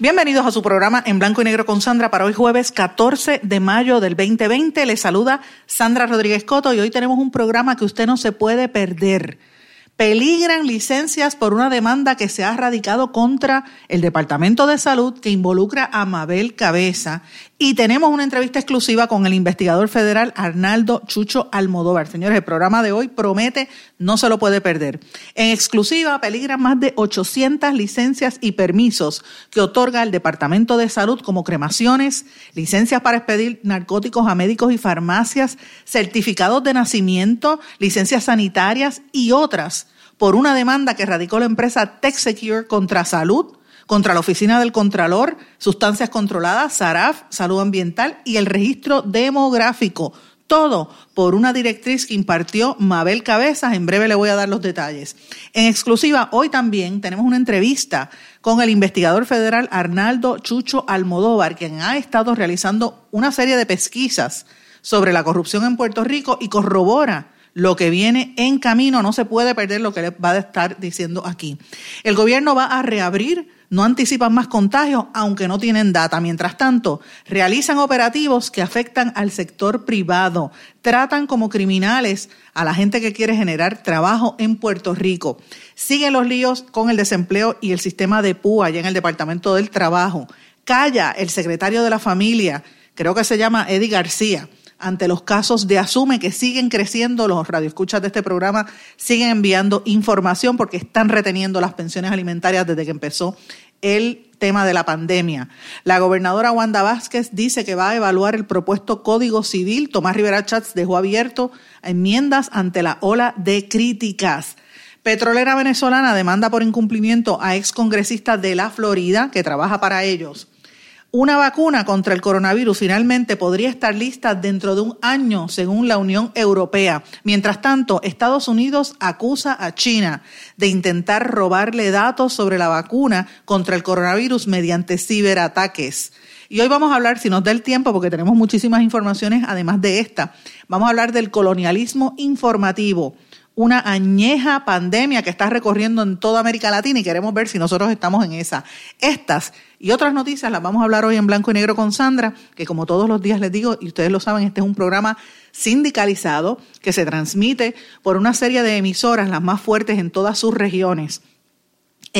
Bienvenidos a su programa en blanco y negro con Sandra para hoy jueves 14 de mayo del 2020. Les saluda Sandra Rodríguez Coto y hoy tenemos un programa que usted no se puede perder peligran licencias por una demanda que se ha radicado contra el Departamento de Salud que involucra a Mabel Cabeza. Y tenemos una entrevista exclusiva con el investigador federal Arnaldo Chucho Almodóvar. Señores, el programa de hoy promete, no se lo puede perder. En exclusiva peligran más de 800 licencias y permisos que otorga el Departamento de Salud como cremaciones, licencias para expedir narcóticos a médicos y farmacias, certificados de nacimiento, licencias sanitarias y otras por una demanda que radicó la empresa TechSecure contra Salud, contra la Oficina del Contralor, Sustancias Controladas, SARAF, Salud Ambiental y el Registro Demográfico. Todo por una directriz que impartió Mabel Cabezas. En breve le voy a dar los detalles. En exclusiva, hoy también tenemos una entrevista con el investigador federal Arnaldo Chucho Almodóvar, quien ha estado realizando una serie de pesquisas sobre la corrupción en Puerto Rico y corrobora lo que viene en camino, no se puede perder lo que va a estar diciendo aquí. El gobierno va a reabrir, no anticipan más contagios, aunque no tienen data. Mientras tanto, realizan operativos que afectan al sector privado, tratan como criminales a la gente que quiere generar trabajo en Puerto Rico. Siguen los líos con el desempleo y el sistema de PUA allá en el Departamento del Trabajo. Calla el secretario de la familia, creo que se llama Eddie García ante los casos de Asume que siguen creciendo. Los radioescuchas de este programa siguen enviando información porque están reteniendo las pensiones alimentarias desde que empezó el tema de la pandemia. La gobernadora Wanda Vázquez dice que va a evaluar el propuesto Código Civil. Tomás Rivera Chats dejó abierto enmiendas ante la ola de críticas. Petrolera venezolana demanda por incumplimiento a excongresistas de la Florida que trabaja para ellos. Una vacuna contra el coronavirus finalmente podría estar lista dentro de un año, según la Unión Europea. Mientras tanto, Estados Unidos acusa a China de intentar robarle datos sobre la vacuna contra el coronavirus mediante ciberataques. Y hoy vamos a hablar, si nos da el tiempo, porque tenemos muchísimas informaciones además de esta, vamos a hablar del colonialismo informativo una añeja pandemia que está recorriendo en toda América Latina y queremos ver si nosotros estamos en esa. Estas y otras noticias las vamos a hablar hoy en blanco y negro con Sandra, que como todos los días les digo, y ustedes lo saben, este es un programa sindicalizado que se transmite por una serie de emisoras, las más fuertes en todas sus regiones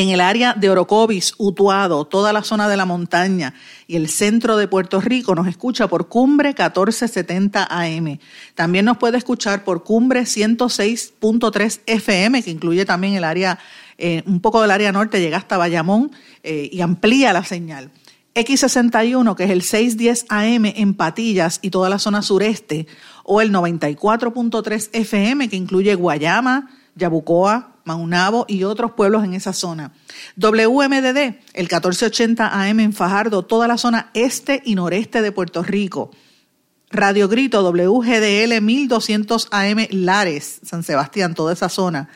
en el área de Orocovis, Utuado, toda la zona de la montaña y el centro de Puerto Rico nos escucha por Cumbre 1470 AM. También nos puede escuchar por Cumbre 106.3 FM, que incluye también el área, eh, un poco del área norte, llega hasta Bayamón eh, y amplía la señal. X61, que es el 610 AM en Patillas y toda la zona sureste, o el 94.3 FM, que incluye Guayama, Yabucoa, Maunabo y otros pueblos en esa zona. WMDD, el 1480 AM en Fajardo, toda la zona este y noreste de Puerto Rico. Radio Grito, WGDL 1200 AM Lares, San Sebastián, toda esa zona.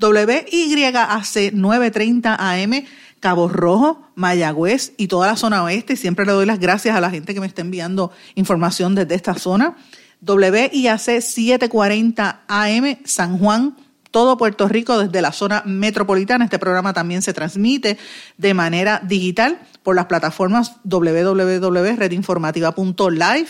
WYAC 930 AM Cabo Rojo, Mayagüez y toda la zona oeste. Siempre le doy las gracias a la gente que me está enviando información desde esta zona. WIAC 740 AM San Juan, todo Puerto Rico desde la zona metropolitana. Este programa también se transmite de manera digital por las plataformas www.redinformativa.live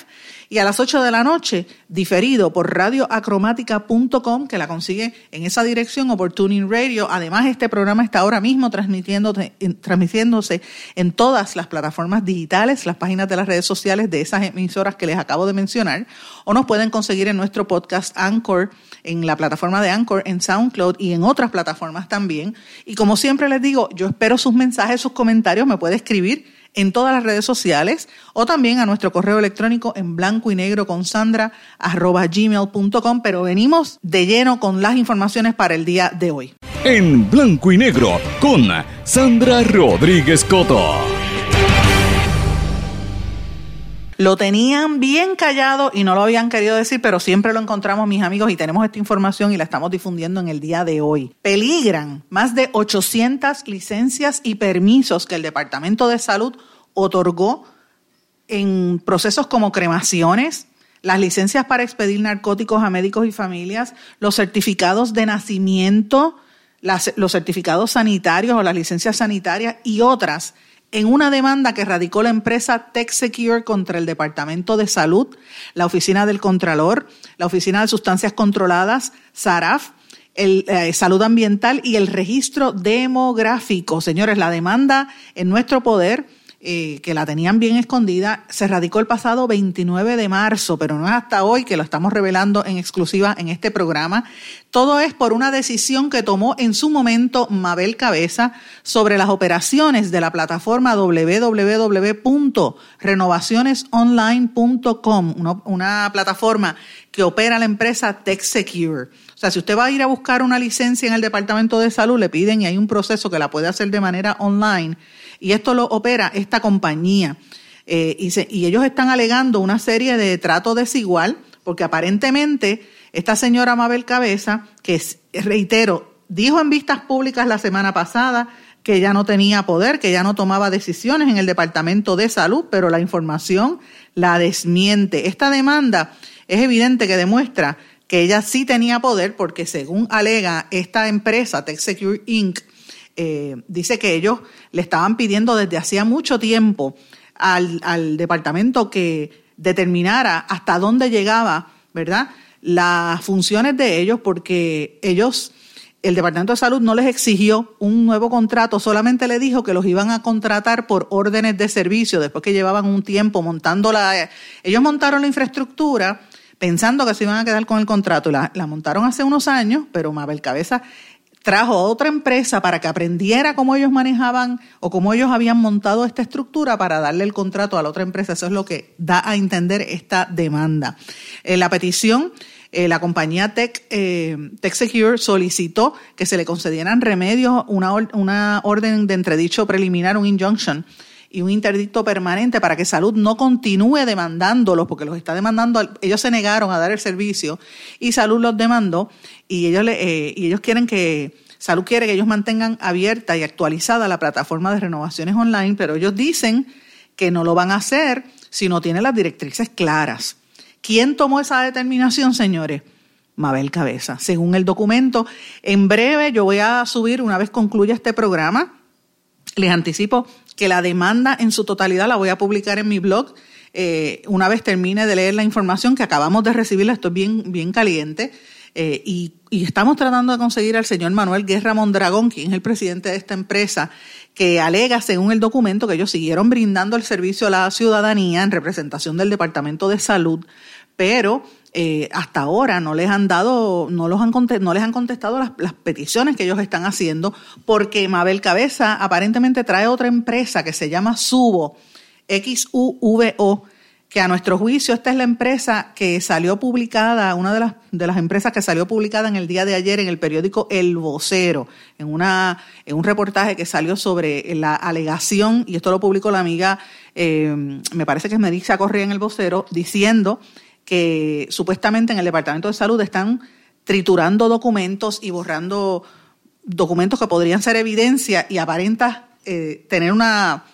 y a las 8 de la noche diferido por radioacromática.com que la consigue en esa dirección o por Tuning Radio. Además, este programa está ahora mismo transmitiéndose en todas las plataformas digitales, las páginas de las redes sociales de esas emisoras que les acabo de mencionar o nos pueden conseguir en nuestro podcast Anchor en la plataforma de Anchor, en SoundCloud y en otras plataformas también. Y como siempre les digo, yo espero sus mensajes, sus comentarios, me puede escribir en todas las redes sociales o también a nuestro correo electrónico en blanco y negro con sandra arroba gmail.com, pero venimos de lleno con las informaciones para el día de hoy. en blanco y negro con Sandra Rodríguez Coto. Lo tenían bien callado y no lo habían querido decir, pero siempre lo encontramos, mis amigos, y tenemos esta información y la estamos difundiendo en el día de hoy. Peligran más de 800 licencias y permisos que el Departamento de Salud otorgó en procesos como cremaciones, las licencias para expedir narcóticos a médicos y familias, los certificados de nacimiento, los certificados sanitarios o las licencias sanitarias y otras en una demanda que radicó la empresa TechSecure contra el Departamento de Salud, la Oficina del Contralor, la Oficina de Sustancias Controladas, SARAF, el, eh, Salud Ambiental y el Registro Demográfico. Señores, la demanda en nuestro poder eh, que la tenían bien escondida, se radicó el pasado 29 de marzo, pero no es hasta hoy que lo estamos revelando en exclusiva en este programa. Todo es por una decisión que tomó en su momento Mabel Cabeza sobre las operaciones de la plataforma www.renovacionesonline.com, una plataforma que opera la empresa TechSecure. O sea, si usted va a ir a buscar una licencia en el Departamento de Salud, le piden y hay un proceso que la puede hacer de manera online y esto lo opera esta compañía. Eh, y, ellos están alegando una serie de trato desigual, porque aparentemente esta señora Mabel Cabeza, que reitero, dijo en vistas públicas la semana pasada que ya no tenía poder, que ya no tomaba decisiones en el Departamento de Salud, pero la información la desmiente. Esta demanda es evidente que demuestra que ella sí tenía poder porque según alega esta empresa, TechSecure Inc., eh, dice que ellos le estaban pidiendo desde hacía mucho tiempo al, departamento que determinara hasta dónde llegaba, ¿verdad? Las funciones de ellos, porque ellos, el Departamento de Salud no les exigió un nuevo contrato, solamente le dijo que los iban a contratar por órdenes de servicio, después que llevaban un tiempo montando la... Ellos montaron la infraestructura pensando que se iban a quedar con el contrato, la, la montaron hace unos años, pero Mabel Cabeza trajo a otra empresa para que aprendiera cómo ellos manejaban o cómo ellos habían montado esta estructura para darle el contrato a la otra empresa. Eso es lo que da a entender esta demanda. En eh, la petición, eh, la compañía Tech, eh, TechSecure solicitó que se le concedieran remedios, una, una orden de entredicho preliminar, un injunction y un interdicto permanente para que salud no continúe demandándolos, porque los está demandando, ellos se negaron a dar el servicio y salud los demandó y ellos, le, y ellos quieren que Salud quiere que ellos mantengan abierta y actualizada la plataforma de renovaciones online, pero ellos dicen que no lo van a hacer si no tienen las directrices claras. ¿Quién tomó esa determinación, señores? Mabel Cabeza. Según el documento, en breve yo voy a subir, una vez concluya este programa, les anticipo que la demanda en su totalidad la voy a publicar en mi blog. Eh, una vez termine de leer la información que acabamos de recibirla, estoy bien, bien caliente. Eh, y, estamos tratando de conseguir al señor Manuel Guerra Mondragón, quien es el presidente de esta empresa, que alega, según el documento, que ellos siguieron brindando el servicio a la ciudadanía en representación del Departamento de Salud, pero eh, hasta ahora no les han dado, no, los han, no les han contestado las, las, peticiones que ellos están haciendo, porque Mabel Cabeza aparentemente trae otra empresa que se llama Subo, X-U-V-O, que a nuestro juicio esta es la empresa que salió publicada, una de las, de las empresas que salió publicada en el día de ayer en el periódico El Vocero, en, una, en un reportaje que salió sobre la alegación, y esto lo publicó la amiga, eh, me parece que es Melissa Correa en El Vocero, diciendo que supuestamente en el Departamento de Salud están triturando documentos y borrando documentos que podrían ser evidencia y aparenta eh, tener una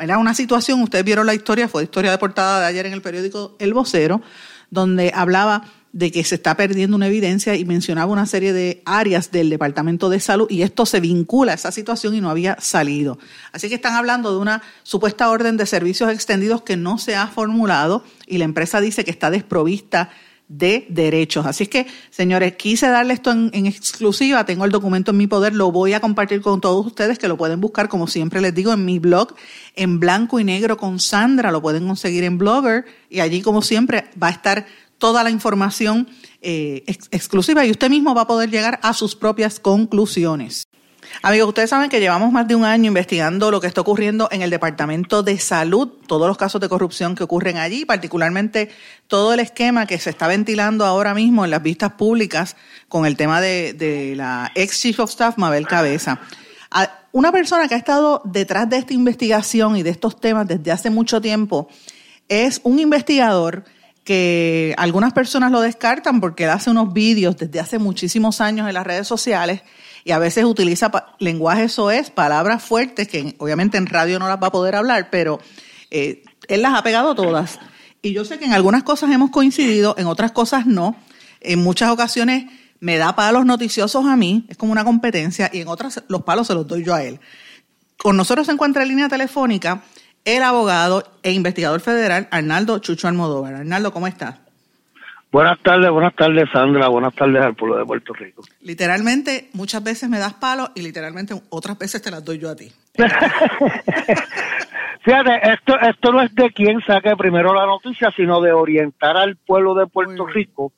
era una situación, ustedes vieron la historia, fue historia de portada de ayer en el periódico El Vocero, donde hablaba de que se está perdiendo una evidencia y mencionaba una serie de áreas del Departamento de Salud y esto se vincula a esa situación y no había salido. Así que están hablando de una supuesta orden de servicios extendidos que no se ha formulado y la empresa dice que está desprovista de derechos. Así que, señores, quise darle esto en, exclusiva, tengo el documento en mi poder, lo voy a compartir con todos ustedes que lo pueden buscar, como siempre les digo, en mi blog, en blanco y negro con Sandra, lo pueden conseguir en Blogger y allí, como siempre, va a estar toda la información eh, exclusiva y usted mismo va a poder llegar a sus propias conclusiones. Amigos, ustedes saben que llevamos más de un año investigando lo que está ocurriendo en el Departamento de Salud, todos los casos de corrupción que ocurren allí, particularmente todo el esquema que se está ventilando ahora mismo en las vistas públicas con el tema de, la ex Chief of Staff, Mabel Cabeza. Una persona que ha estado detrás de esta investigación y de estos temas desde hace mucho tiempo es un investigador que algunas personas lo descartan porque él hace unos vídeos desde hace muchísimos años en las redes sociales y a veces utiliza lenguaje es palabras fuertes que obviamente en radio no las va a poder hablar, pero eh, él las ha pegado todas. Y yo sé que en algunas cosas hemos coincidido, en otras cosas no. En muchas ocasiones me da palos noticiosos a mí, es como una competencia, y en otras los palos se los doy yo a él. Con nosotros se encuentra en línea telefónica el abogado e investigador federal Arnaldo Chucho Almodóvar. Arnaldo, ¿cómo estás? Buenas tardes, buenas tardes Sandra, buenas tardes al pueblo de Puerto Rico. Literalmente, muchas veces me das palos y literalmente otras veces te las doy yo a ti. Fíjate, esto, esto no es de quien saque primero la noticia, sino de orientar al pueblo de Puerto Rico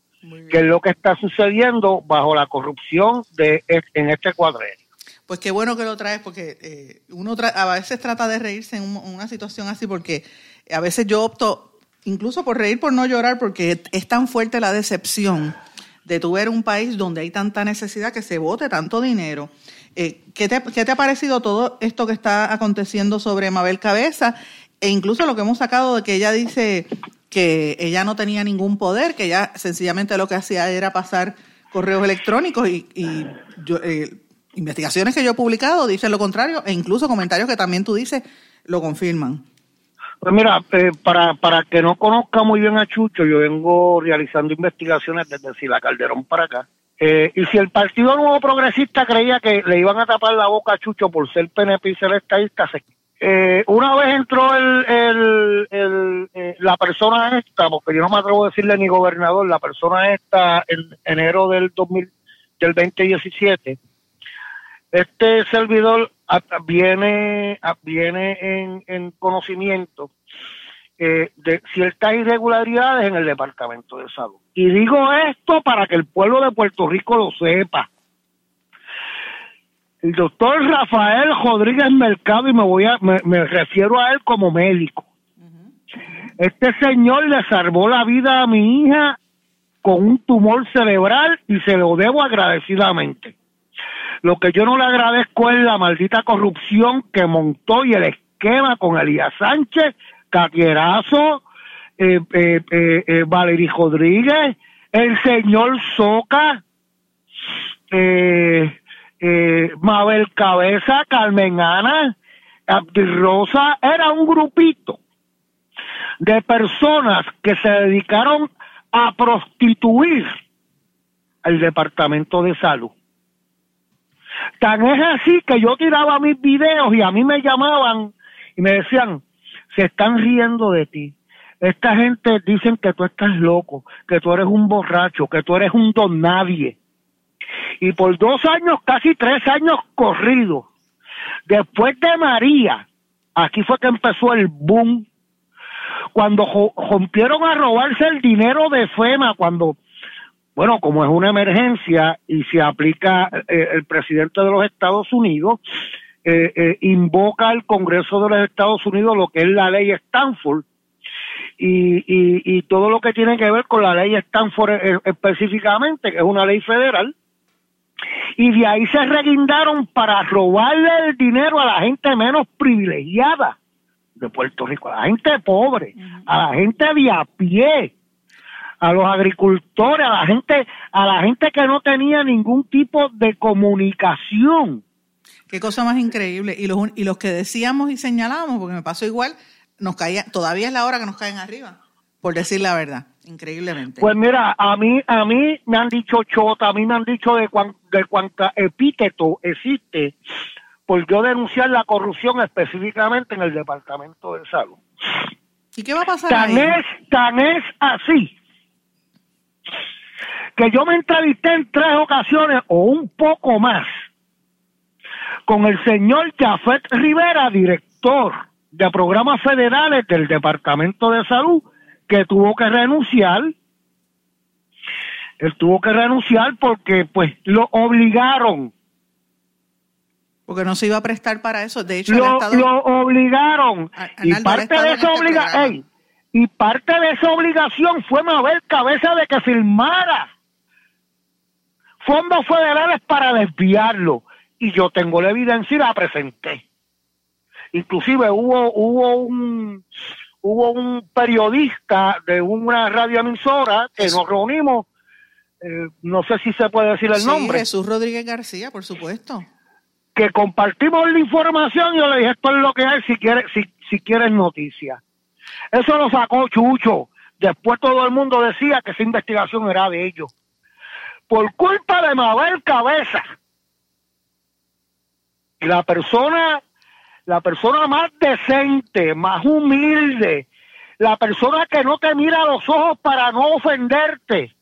que es lo que está sucediendo bajo la corrupción de en este cuadril. Pues qué bueno que lo traes, porque eh, uno a veces trata de reírse en una situación así, porque a veces yo opto incluso por reír, por no llorar, porque es tan fuerte la decepción de tu ver un país donde hay tanta necesidad que se vote tanto dinero. Eh, ¿qué, te, ¿Qué te ha parecido todo esto que está aconteciendo sobre Mabel Cabeza? E incluso lo que hemos sacado de que ella dice que ella no tenía ningún poder, que ella sencillamente lo que hacía era pasar correos electrónicos y, yo, eh, investigaciones que yo he publicado dicen lo contrario e incluso comentarios que también tú dices lo confirman. Pues mira, eh, para, para que no conozca muy bien a Chucho, yo vengo realizando investigaciones desde Sila Calderón para acá. Eh, y si el Partido Nuevo Progresista creía que le iban a tapar la boca a Chucho por ser PNP y ser estadista, eh, una vez entró el, el, la persona esta, porque yo no me atrevo a decirle ni gobernador, la persona esta en enero del 2000, del 2017, este servidor viene, viene en, conocimiento eh, de ciertas irregularidades en el Departamento de Salud. Y digo esto para que el pueblo de Puerto Rico lo sepa. El doctor Rafael Rodríguez Mercado, y me voy a, me, refiero a él como médico. Este señor le salvó la vida a mi hija con un tumor cerebral y se lo debo agradecidamente. Lo que yo no le agradezco es la maldita corrupción que montó y el esquema con Elías Sánchez, Catierazo, eh, eh, eh, eh Valery Rodríguez, el señor Soca, Mabel Cabeza, Carmen Ana, Rosa, era un grupito de personas que se dedicaron a prostituir el Departamento de Salud. Tan es así que yo tiraba mis videos y a mí me llamaban y me decían, se están riendo de ti. Esta gente dicen que tú estás loco, que tú eres un borracho, que tú eres un don nadie. Y por dos años, casi tres años corridos, después de María, aquí fue que empezó el boom. Cuando rompieron a robarse el dinero de FEMA, cuando bueno, como es una emergencia y se aplica eh, el presidente de los Estados Unidos, eh, eh, invoca al Congreso de los Estados Unidos lo que es la ley Stanford. Y, y, y todo lo que tiene que ver con la ley Stanford específicamente, que es una ley federal, y de ahí se reguindaron para robarle el dinero a la gente menos privilegiada de Puerto Rico, a la gente pobre, a la gente de a pie a los agricultores, a la gente, a la gente que no tenía ningún tipo de comunicación. Qué cosa más increíble. Y los, y los que decíamos y señalábamos, porque me pasó igual, nos caía, todavía es la hora que nos caen arriba, por decir la verdad, increíblemente. Pues mira, a mí, a mí me han dicho chota, a mí me han dicho de, cuan, de cuánta epíteto existe por yo denunciar la corrupción específicamente en el Departamento de Salud. ¿Y qué va a pasar tan Es, tan es así que yo me entrevisté en tres ocasiones o un poco más con el señor Jafet Rivera, director de programas federales del Departamento de Salud, que tuvo que renunciar. Él tuvo que renunciar porque pues lo obligaron Porque no se iba a prestar para eso. De hecho, lo, obligaron. y parte de esa obligación. Y parte de esa obligación fue mover cabeza de que firmara fondos federales para desviarlo. Y yo tengo la evidencia y la presenté. Inclusive hubo, hubo un hubo un periodista de una radioemisora que nos reunimos, eh, no sé si se puede decir el sí, nombre. Jesús Rodríguez García, por supuesto. Que compartimos la información y yo le dije, esto es lo que hay si quieres, si, si quieres noticias. Eso lo sacó Chucho. Después todo el mundo decía que esa investigación era de ellos. Por culpa de Mabel Cabeza. Y la persona la persona más decente, más humilde, la persona que no te mira los ojos para no ofenderte.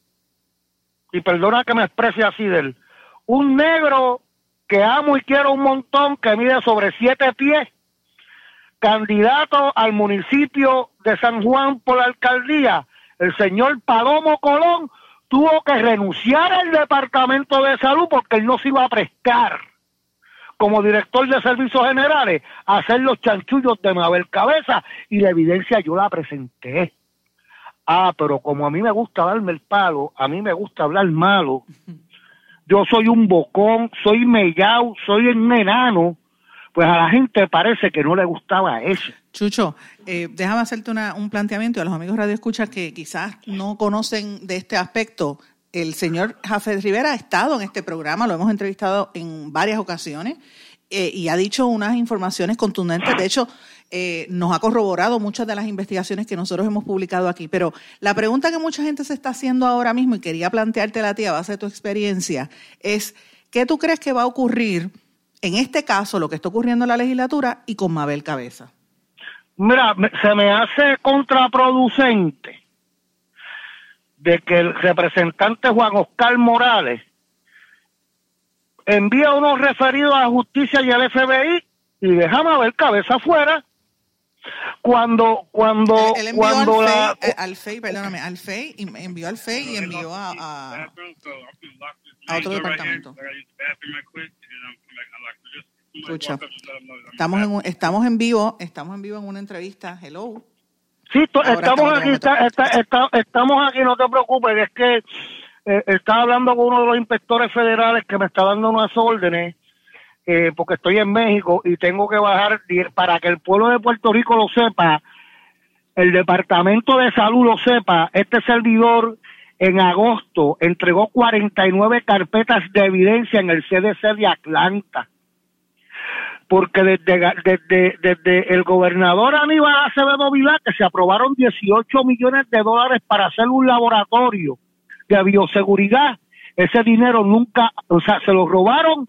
Y perdona que me exprese así de él. Un negro que amo y quiero un montón, que mide sobre siete pies, candidato al municipio de San Juan por la alcaldía, el señor Palomo Colón, tuvo que renunciar al departamento de salud porque él no se iba a prestar como director de servicios generales hacer los chanchullos de Mabel Cabeza y la evidencia yo la presenté. Ah, pero como a mí me gusta darme el palo, a mí me gusta hablar malo. Yo soy un bocón, soy mellao, soy un enano. Pues a la gente parece que no le gustaba eso. Chucho, eh, déjame hacerte un planteamiento a los amigos Radio Escucha que quizás no conocen de este aspecto el señor Jafet Rivera ha estado en este programa, lo hemos entrevistado en varias ocasiones eh, y ha dicho unas informaciones contundentes. De hecho, eh, nos ha corroborado muchas de las investigaciones que nosotros hemos publicado aquí. Pero la pregunta que mucha gente se está haciendo ahora mismo y quería plantearte a ti a base de tu experiencia es, ¿qué tú crees que va a ocurrir en este caso, lo que está ocurriendo en la legislatura y con Mabel Cabeza? Mira, se me hace contraproducente de que el representante Juan Oscar Morales envía unos referidos a la justicia y al FBI y déjame ver cabeza afuera cuando cuando él, cuando al, la, FEI, eh, al FEI, perdóname, al FEI envió al FEI y envió a, a, a otro departamento. Escucha, estamos en, estamos en vivo, estamos en vivo en una entrevista. Hello. Sí, estamos aquí, estamos aquí, no te preocupes, es que eh, estaba hablando con uno de los inspectores federales que me está dando unas órdenes, eh, porque estoy en México y tengo que bajar para que el pueblo de Puerto Rico lo sepa, el Departamento de Salud lo sepa, este servidor en agosto entregó 49 carpetas de evidencia en el CDC de Atlanta porque desde, desde, el gobernador Aníbal Acevedo Vilá, que se aprobaron 18 millones de dólares para hacer un laboratorio de bioseguridad, ese dinero nunca, o sea, se lo robaron,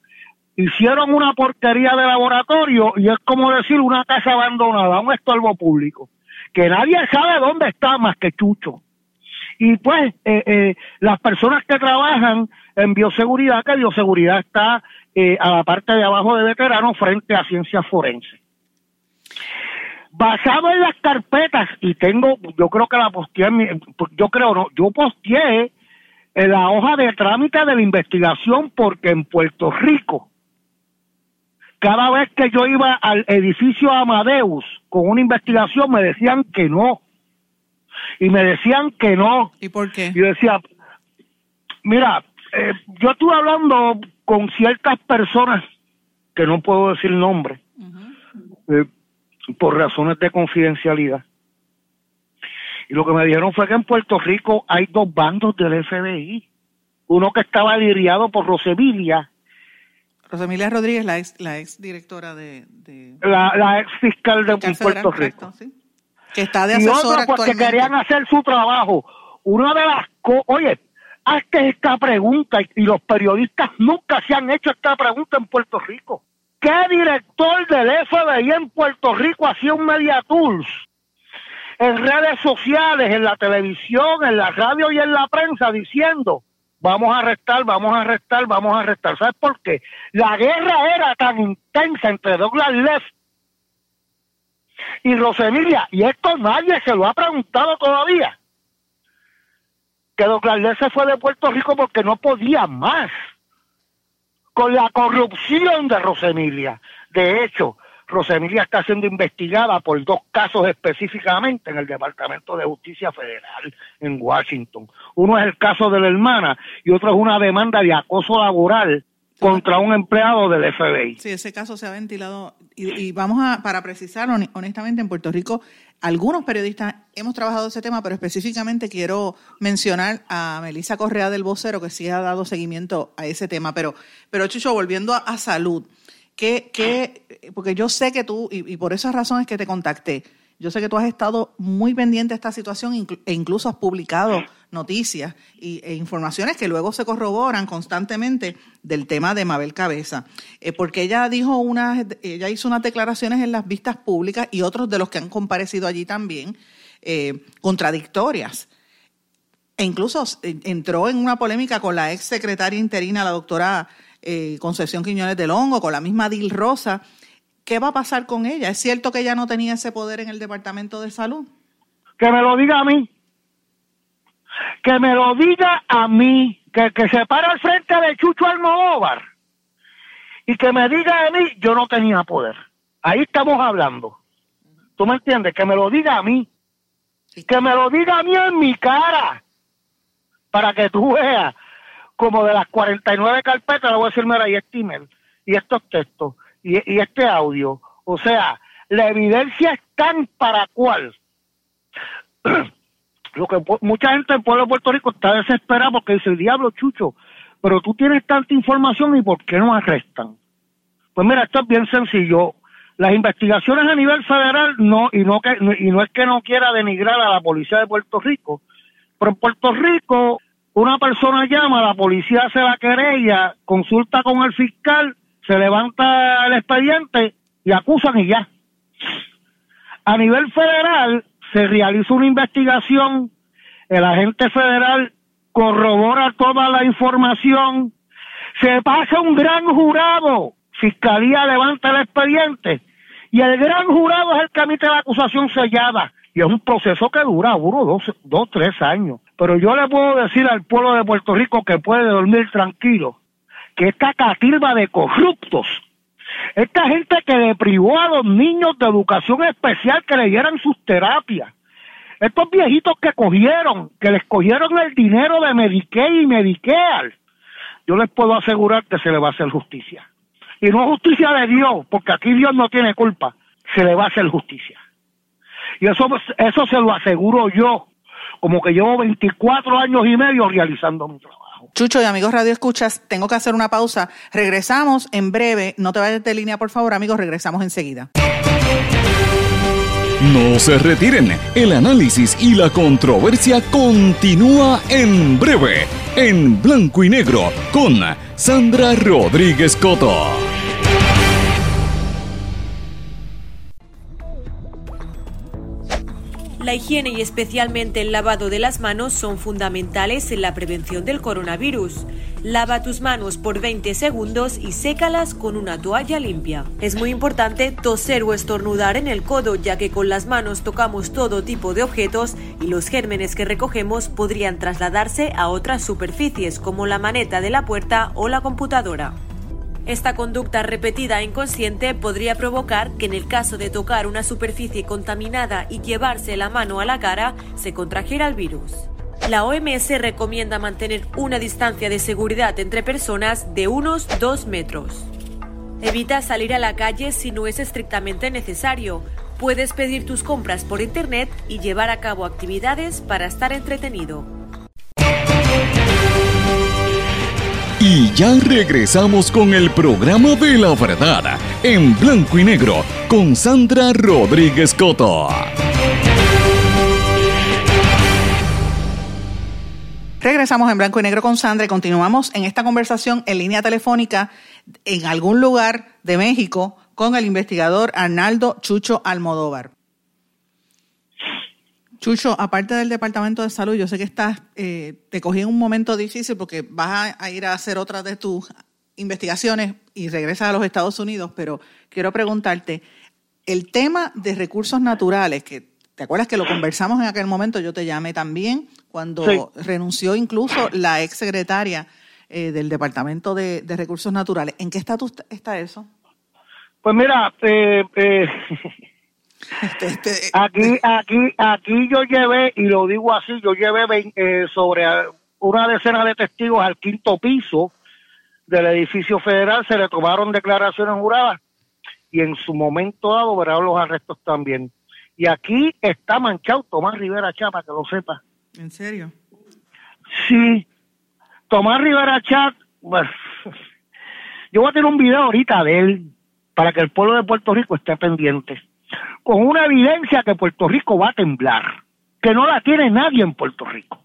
hicieron una porquería de laboratorio y es como decir una casa abandonada, un estorbo público, que nadie sabe dónde está más que Chucho. Y pues eh, eh, las personas que trabajan en bioseguridad, que bioseguridad está eh, a la parte de abajo de veteranos frente a ciencias forenses. Basado en las carpetas, y tengo, yo creo que la posteé, yo creo no, yo posteé en la hoja de trámite de la investigación porque en Puerto Rico, cada vez que yo iba al edificio Amadeus con una investigación me decían que no. Y me decían que no. ¿Y por qué? Yo decía, mira, eh, yo estuve hablando con ciertas personas que no puedo decir nombre eh, por razones de confidencialidad. Y lo que me dijeron fue que en Puerto Rico hay dos bandos del FBI. Uno que estaba lidiado por Rosemilia. Rosemilia Rodríguez, la ex, la ex directora de... La, ex fiscal de Puerto Rico. Que está de asesora y otros porque querían hacer su trabajo. Una de las... Oye, Hazte esta pregunta y los periodistas nunca se han hecho esta pregunta en Puerto Rico. ¿Qué director del FBI en Puerto Rico hacía un media tools en redes sociales, en la televisión, en la radio y en la prensa diciendo vamos a arrestar, vamos a arrestar, vamos a arrestar? ¿Sabes por qué? La guerra era tan intensa entre Douglas Leff y Rosemilia y esto nadie se lo ha preguntado todavía que se fue de Puerto Rico porque no podía más. con la corrupción de Rosemilia. De hecho, Rosemilia está siendo investigada por dos casos específicamente en el Departamento de Justicia Federal en Washington. Uno es el caso de la hermana y otro es una demanda de acoso laboral contra un empleado del FBI. Sí, ese caso se ha ventilado y, vamos a, para precisar honestamente, en Puerto Rico, algunos periodistas hemos trabajado ese tema, pero específicamente quiero mencionar a Melissa Correa del Vocero, que sí ha dado seguimiento a ese tema. Pero, pero Chucho, volviendo a, salud, que, porque yo sé que tú, y, y por esas razones que te contacté, yo sé que tú has estado muy pendiente de esta situación e incluso has publicado noticias e informaciones que luego se corroboran constantemente del tema de Mabel Cabeza, eh, porque ella dijo unas, ella hizo unas declaraciones en las vistas públicas y otros de los que han comparecido allí también eh, contradictorias. E incluso eh, entró en una polémica con la ex secretaria interina, la doctora Concepción Quiñones del Hongo, con la misma Dil Rosa, ¿Qué va a pasar con ella? ¿Es cierto que ella no tenía ese poder en el Departamento de Salud? Que me lo diga a mí. Que me lo diga a mí. Que, que se para al frente de Chucho Almodóvar. Y que me diga a mí, yo no tenía poder. Ahí estamos hablando. ¿Tú me entiendes? Que me lo diga a mí. Que me lo diga a mí en mi cara. Para que tú veas, como de las 49 carpetas, le voy a decir, mira, y este email, y estos textos, y, este audio. O sea, la evidencia es tan para cual. Lo que mucha gente en pueblo de Puerto Rico está desesperada porque dice, diablo, Chucho, pero tú tienes tanta información y ¿por qué no arrestan? Pues mira, esto es bien sencillo. Las investigaciones a nivel federal no y no que y no es que no quiera denigrar a la policía de Puerto Rico, pero en Puerto Rico una persona llama, la policía hace la querella, consulta con el fiscal se levanta el expediente y acusan y ya. A nivel federal se realiza una investigación, el agente federal corrobora toda la información, se pasa un gran jurado, fiscalía levanta el expediente y el gran jurado es el que emite la acusación sellada. Y es un proceso que dura uno, dos, dos, tres años. Pero yo le puedo decir al pueblo de Puerto Rico que puede dormir tranquilo, que esta catilba de corruptos, esta gente que le privó a los niños de educación especial que le dieran sus terapias, estos viejitos que cogieron, que les cogieron el dinero de Medicaid y Medicare, yo les puedo asegurar que se le va a hacer justicia. Y no justicia de Dios, porque aquí Dios no tiene culpa, se le va a hacer justicia. Y eso, eso se lo aseguro yo, como que llevo 24 años y medio realizando mi trabajo. Chucho y amigos Radio Escuchas, tengo que hacer una pausa. Regresamos en breve. No te vayas de línea, por favor, amigos. Regresamos enseguida. No se retiren. El análisis y la controversia continúa en breve, en blanco y negro, con Sandra Rodríguez Coto. La higiene y especialmente el lavado de las manos son fundamentales en la prevención del coronavirus. Lava tus manos por 20 segundos y sécalas con una toalla limpia. Es muy importante toser o estornudar en el codo ya que con las manos tocamos todo tipo de objetos y los gérmenes que recogemos podrían trasladarse a otras superficies como la maneta de la puerta o la computadora. Esta conducta repetida e inconsciente podría provocar que en el caso de tocar una superficie contaminada y llevarse la mano a la cara, se contrajera el virus. La OMS recomienda mantener una distancia de seguridad entre personas de unos 2 metros. Evita salir a la calle si no es estrictamente necesario. Puedes pedir tus compras por Internet y llevar a cabo actividades para estar entretenido. Y ya regresamos con el programa de la verdad, en blanco y negro, con Sandra Rodríguez Coto. Regresamos en blanco y negro con Sandra y continuamos en esta conversación en línea telefónica en algún lugar de México con el investigador Arnaldo Chucho Almodóvar. Chucho, aparte del Departamento de Salud, yo sé que estás, eh, te cogí en un momento difícil porque vas a, ir a hacer otra de tus investigaciones y regresas a los Estados Unidos, pero quiero preguntarte, el tema de recursos naturales, que te acuerdas que lo conversamos en aquel momento, yo te llamé también, cuando renunció incluso la ex secretaria eh, del Departamento de, Recursos Naturales. ¿En qué estatus está eso? Pues mira, eh, eh este, este, aquí, aquí, aquí yo llevé, y lo digo así, yo llevé eh, sobre una decena de testigos al quinto piso del edificio federal, se le tomaron declaraciones juradas y en su momento dado verán los arrestos también. Y aquí está manchado Tomás Rivera Chapa, que lo sepa. ¿En serio? Sí. Tomás Rivera Chat, pues, yo voy a tener un video ahorita de él para que el pueblo de Puerto Rico esté pendiente. Con una evidencia que Puerto Rico va a temblar, que no la tiene nadie en Puerto Rico.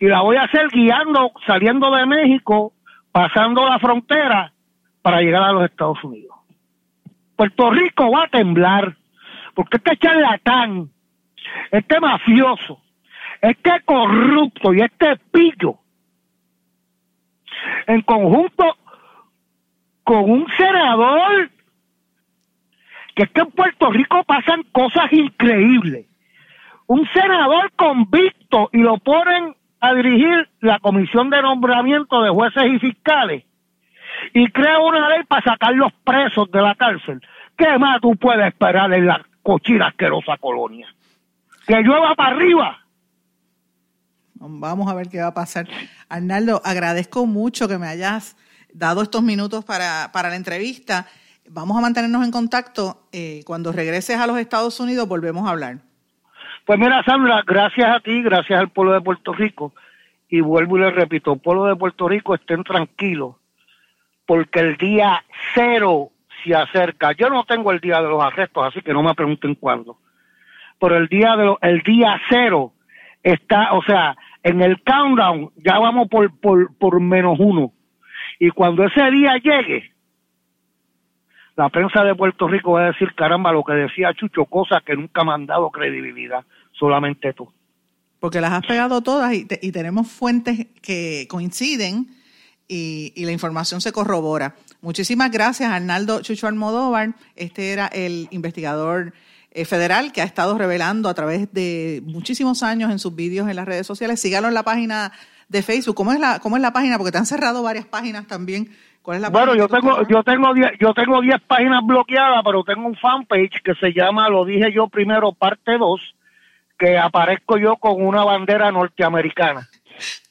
Y la voy a hacer guiando, saliendo de México, pasando la frontera para llegar a los Estados Unidos. Puerto Rico va a temblar, porque este charlatán, este mafioso, este corrupto y este pillo, en conjunto con un senador, que es que en Puerto Rico pasan cosas increíbles. Un senador convicto y lo ponen a dirigir la comisión de nombramiento de jueces y fiscales y crea una ley para sacar los presos de la cárcel. ¿Qué más tú puedes esperar en la cochina asquerosa colonia? Que llueva para arriba. Vamos a ver qué va a pasar. Arnaldo, agradezco mucho que me hayas dado estos minutos para, para la entrevista. Vamos a mantenernos en contacto. Eh, cuando regreses a los Estados Unidos volvemos a hablar. Pues mira, Sandra, gracias a ti, gracias al pueblo de Puerto Rico. Y vuelvo y le repito, pueblo de Puerto Rico, estén tranquilos, porque el día cero se acerca. Yo no tengo el día de los arrestos, así que no me pregunten cuándo. Pero el día de el día cero está, o sea, en el countdown ya vamos por, por, por menos uno. Y cuando ese día llegue, la prensa de Puerto Rico va a decir, caramba, lo que decía Chucho, cosas que nunca me han dado credibilidad, solamente tú. Porque las has pegado todas y, y tenemos fuentes que coinciden y, y, la información se corrobora. Muchísimas gracias, Arnaldo Chucho Almodóvar. Este era el investigador eh, federal que ha estado revelando a través de muchísimos años en sus vídeos en las redes sociales. Sígalo en la página de Facebook. ¿Cómo es la, cómo es la página? Porque te han cerrado varias páginas también. ¿Cuál es la bueno, yo tengo, yo tengo, diez, yo tengo 10 páginas bloqueadas, pero tengo un fanpage que se llama, lo dije yo primero, parte 2, que aparezco yo con una bandera norteamericana.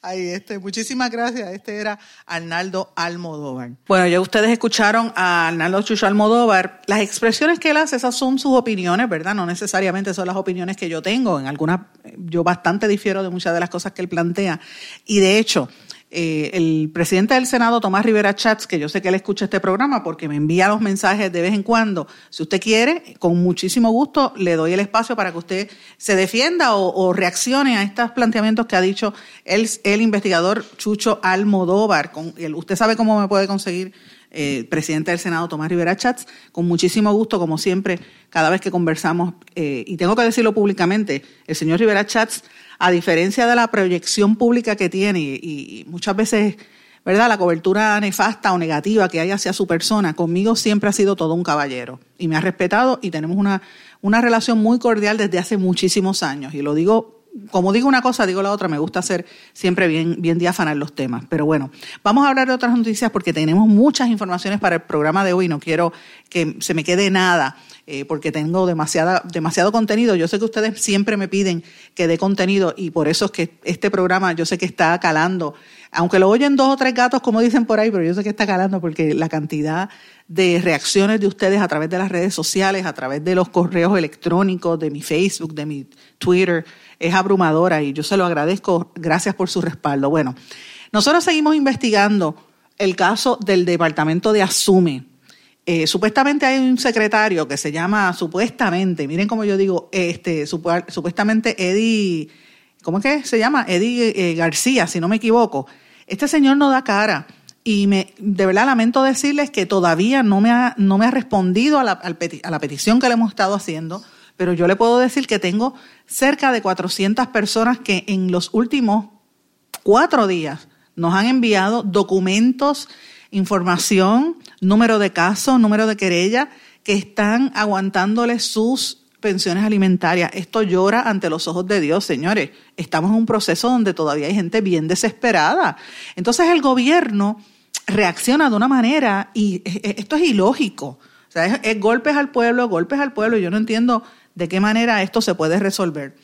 Ahí, este, muchísimas gracias. Este era Arnaldo Almodóvar. Bueno, ya ustedes escucharon a Arnaldo Chucho Almodóvar. Las expresiones que él hace, esas son sus opiniones, ¿verdad? No necesariamente son las opiniones que yo tengo. En algunas, yo bastante difiero de muchas de las cosas que él plantea. Y de hecho, eh, el presidente del Senado, Tomás Rivera Chats, que yo sé que él escucha este programa porque me envía los mensajes de vez en cuando. Si usted quiere, con muchísimo gusto le doy el espacio para que usted se defienda o, reaccione a estos planteamientos que ha dicho el, investigador Chucho Almodóvar. Usted sabe cómo me puede conseguir eh, presidente del Senado, Tomás Rivera Chats, con muchísimo gusto, como siempre, cada vez que conversamos, eh, y tengo que decirlo públicamente, el señor Rivera Chats, a diferencia de la proyección pública que tiene, y, muchas veces, ¿verdad?, la cobertura nefasta o negativa que hay hacia su persona, conmigo siempre ha sido todo un caballero, y me ha respetado, y tenemos una, una relación muy cordial desde hace muchísimos años, y lo digo como digo una cosa, digo la otra, me gusta ser siempre bien, bien diáfana en los temas. Pero bueno, vamos a hablar de otras noticias porque tenemos muchas informaciones para el programa de hoy. No quiero que se me quede nada eh, porque tengo demasiada, demasiado contenido. Yo sé que ustedes siempre me piden que dé contenido y por eso es que este programa yo sé que está calando. Aunque lo oyen dos o tres gatos, como dicen por ahí, pero yo sé que está calando porque la cantidad de reacciones de ustedes a través de las redes sociales, a través de los correos electrónicos, de mi Facebook, de mi Twitter, es abrumadora y yo se lo agradezco. Gracias por su respaldo. Bueno, nosotros seguimos investigando el caso del Departamento de Asume. Eh, supuestamente hay un secretario que se llama, supuestamente, miren cómo yo digo, este, supuestamente Eddie, ¿cómo es que se llama? Eddie eh, García, si no me equivoco. Este señor no da cara y me, de verdad lamento decirles que todavía no me ha, no me ha respondido a la, a la petición que le hemos estado haciendo pero yo le puedo decir que tengo cerca de 400 personas que en los últimos cuatro días nos han enviado documentos, información, número de casos, número de querella, que están aguantándole sus pensiones alimentarias. Esto llora ante los ojos de Dios, señores. Estamos en un proceso donde todavía hay gente bien desesperada. Entonces el gobierno reacciona de una manera y esto es ilógico. O sea, es, golpes al pueblo, golpes al pueblo. Yo no entiendo de qué manera esto se puede resolver.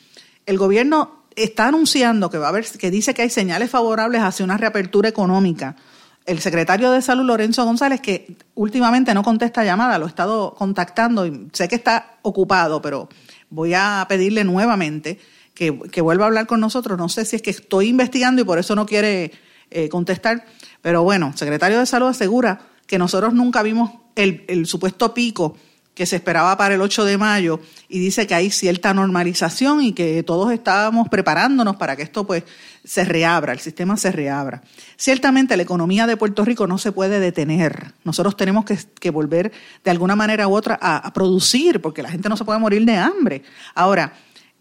El gobierno está anunciando que va a haber, que dice que hay señales favorables hacia una reapertura económica el secretario de Salud, Lorenzo González, que últimamente no contesta llamada, lo he estado contactando y sé que está ocupado, pero voy a pedirle nuevamente que, vuelva a hablar con nosotros. No sé si es que estoy investigando y por eso no quiere eh, contestar, pero bueno, secretario de Salud asegura que nosotros nunca vimos el, supuesto pico que se esperaba para el 8 de mayo y dice que hay cierta normalización y que todos estábamos preparándonos para que esto pues se reabra, el sistema se reabra. Ciertamente la economía de Puerto Rico no se puede detener. Nosotros tenemos que, volver de alguna manera u otra a producir porque la gente no se puede morir de hambre. Ahora,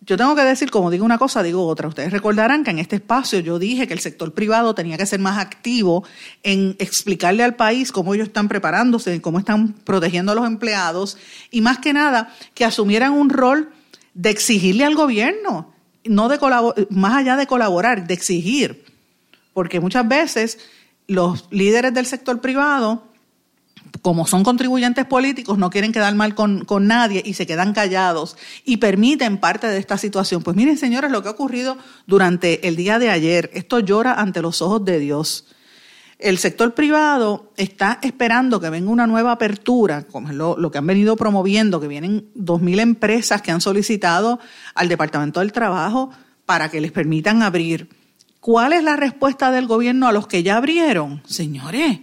yo tengo que decir, como digo una cosa, digo otra. Ustedes recordarán que en este espacio yo dije que el sector privado tenía que ser más activo en explicarle al país cómo ellos están preparándose, cómo están protegiendo a los empleados y más que nada que asumieran un rol de exigirle al gobierno, no de más allá de colaborar, de exigir. Porque muchas veces los líderes del sector privado como son contribuyentes políticos, no quieren quedar mal con, nadie y se quedan callados y permiten parte de esta situación. Pues miren, señores, lo que ha ocurrido durante el día de ayer, esto llora ante los ojos de Dios. El sector privado está esperando que venga una nueva apertura, como es lo, lo que han venido promoviendo, que vienen 2.000 empresas que han solicitado al Departamento del Trabajo para que les permitan abrir. ¿Cuál es la respuesta del gobierno a los que ya abrieron? Señores,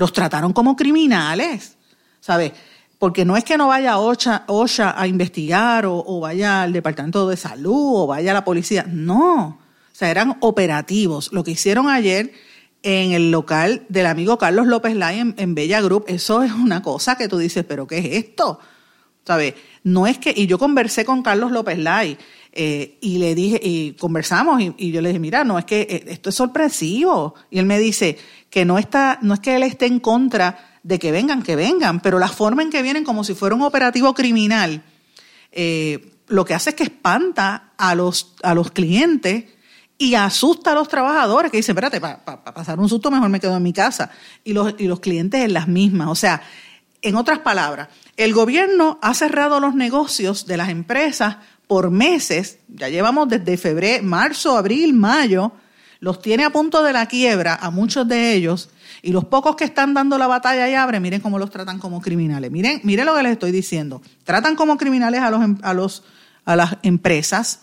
los trataron como criminales, ¿sabes? Porque no es que no vaya OSHA, a investigar o, vaya al Departamento de Salud o vaya a la policía, no, o sea, eran operativos. Lo que hicieron ayer en el local del amigo Carlos López Lai en, Bella Group, eso es una cosa que tú dices, pero ¿qué es esto? ¿Sabes? No es que, y yo conversé con Carlos López Lai eh, y le dije, y conversamos, y, yo le dije, mira, no es que eh, esto es sorpresivo. Y él me dice que no está, no es que él esté en contra de que vengan, que vengan, pero la forma en que vienen como si fuera un operativo criminal, eh, lo que hace es que espanta a los, a los clientes y asusta a los trabajadores que dicen, espérate, para pasar un susto mejor me quedo en mi casa. Y los, y los clientes en las mismas. O sea, en otras palabras, el gobierno ha cerrado los negocios de las empresas por meses, ya llevamos desde febrero, marzo, abril, mayo, los tiene a punto de la quiebra a muchos de ellos y los pocos que están dando la batalla y abre, miren cómo los tratan como criminales. Miren, miren lo que les estoy diciendo. Tratan como criminales a los, em, a los a las empresas,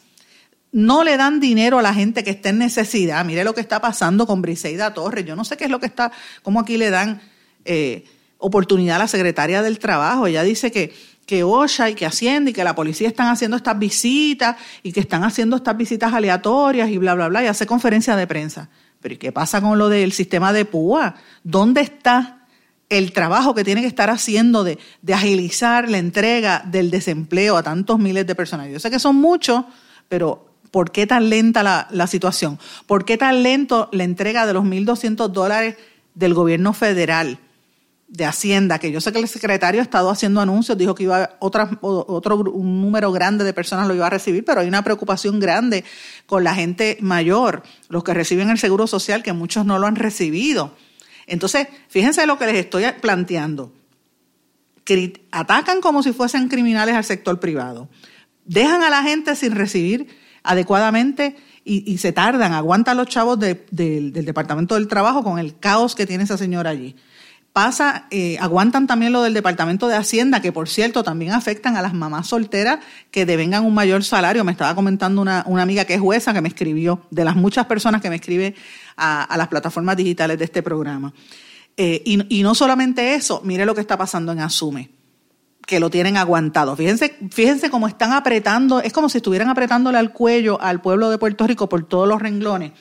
no le dan dinero a la gente que está en necesidad. Mire lo que está pasando con Briseida Torres. Yo no sé qué es lo que está, cómo aquí le dan eh, oportunidad a la secretaria del Trabajo. Ella dice que que OSHA y que Hacienda y que la policía están haciendo estas visitas y que están haciendo estas visitas aleatorias y bla, bla, bla, y hace conferencia de prensa. Pero ¿y qué pasa con lo del sistema de PUA? ¿Dónde está el trabajo que tiene que estar haciendo de, agilizar la entrega del desempleo a tantos miles de personas? Yo sé que son muchos, pero ¿por qué tan lenta la, la situación? ¿Por qué tan lento la entrega de los 1.200 dólares del gobierno federal? De Hacienda, que yo sé que el secretario ha estado haciendo anuncios, dijo que iba otro un número grande de personas lo iba a recibir, pero hay una preocupación grande con la gente mayor, los que reciben el seguro social, que muchos no lo han recibido. Entonces, fíjense lo que les estoy planteando. Atacan como si fuesen criminales al sector privado. Dejan a la gente sin recibir adecuadamente y, se tardan, aguantan los chavos del Departamento del Trabajo con el caos que tiene esa señora allí pasa, eh, aguantan también lo del Departamento de Hacienda, que por cierto también afectan a las mamás solteras que devengan un mayor salario. Me estaba comentando una, amiga que es jueza que me escribió, de las muchas personas que me escribe a, las plataformas digitales de este programa. Eh, y, no solamente eso, mire lo que está pasando en Asume que lo tienen aguantado. Fíjense, fíjense cómo están apretando, es como si estuvieran apretándole al cuello al pueblo de Puerto Rico por todos los renglones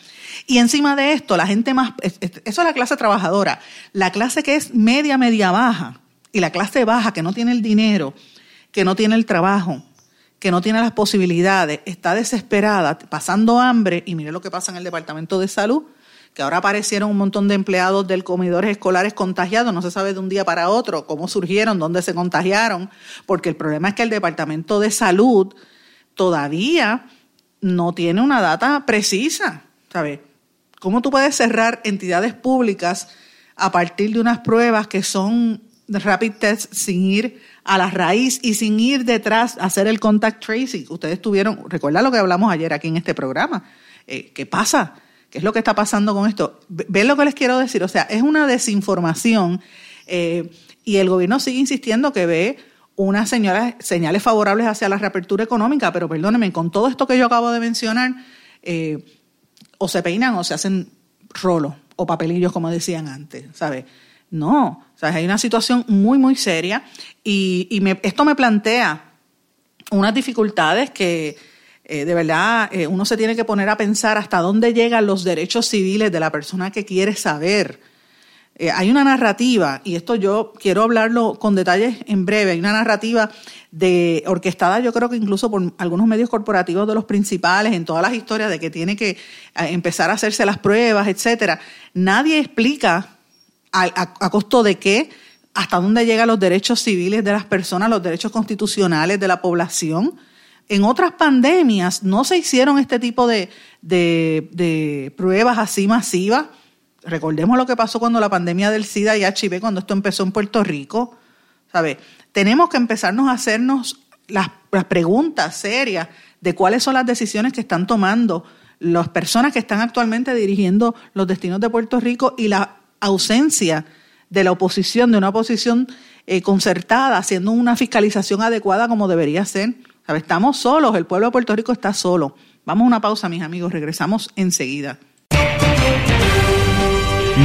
y encima de esto, la gente más, eso es la clase trabajadora, la clase que es media, media baja, y la clase baja que no tiene el dinero, que no tiene el trabajo, que no tiene las posibilidades, está desesperada, pasando hambre, y mire lo que pasa en el Departamento de Salud, que ahora aparecieron un montón de empleados del comedores escolares contagiados, no se sabe de un día para otro cómo surgieron, dónde se contagiaron, porque el problema es que el Departamento de Salud todavía no tiene una data precisa, ¿sabes? ¿Cómo tú puedes cerrar entidades públicas a partir de unas pruebas que son rapid test sin ir a la raíz y sin ir detrás a hacer el contact tracing? Ustedes tuvieron, recuerda lo que hablamos ayer aquí en este programa. Eh, ¿Qué pasa? ¿Qué es lo que está pasando con esto? ¿Ven lo que les quiero decir? O sea, es una desinformación eh, y el gobierno sigue insistiendo que ve unas señales favorables hacia la reapertura económica, pero perdónenme, con todo esto que yo acabo de mencionar, eh, o se peinan o se hacen rolo o papelillos, como decían antes, ¿sabes? No, hay una situación muy, muy seria y, esto me plantea unas dificultades que eh, de verdad eh, uno se tiene que poner a pensar hasta dónde llegan los derechos civiles de la persona que quiere saber. Eh, hay una narrativa, y esto yo quiero hablarlo con detalles en breve, hay una narrativa de orquestada yo creo que incluso por algunos medios corporativos de los principales en todas las historias de que tiene que empezar a hacerse las pruebas, etcétera. Nadie explica a, costo de qué, hasta dónde llegan los derechos civiles de las personas, los derechos constitucionales de la población. En otras pandemias no se hicieron este tipo de, de pruebas así masivas. Recordemos lo que pasó cuando la pandemia del SIDA y HIV, cuando esto empezó en Puerto Rico. ¿Sabe? Tenemos que empezarnos a hacernos las, preguntas serias de cuáles son las decisiones que están tomando las personas que están actualmente dirigiendo los destinos de Puerto Rico y la ausencia de la oposición, de una oposición eh, concertada, haciendo una fiscalización adecuada como debería ser. Estamos solos, el pueblo de Puerto Rico está solo. Vamos a una pausa, mis amigos, regresamos enseguida.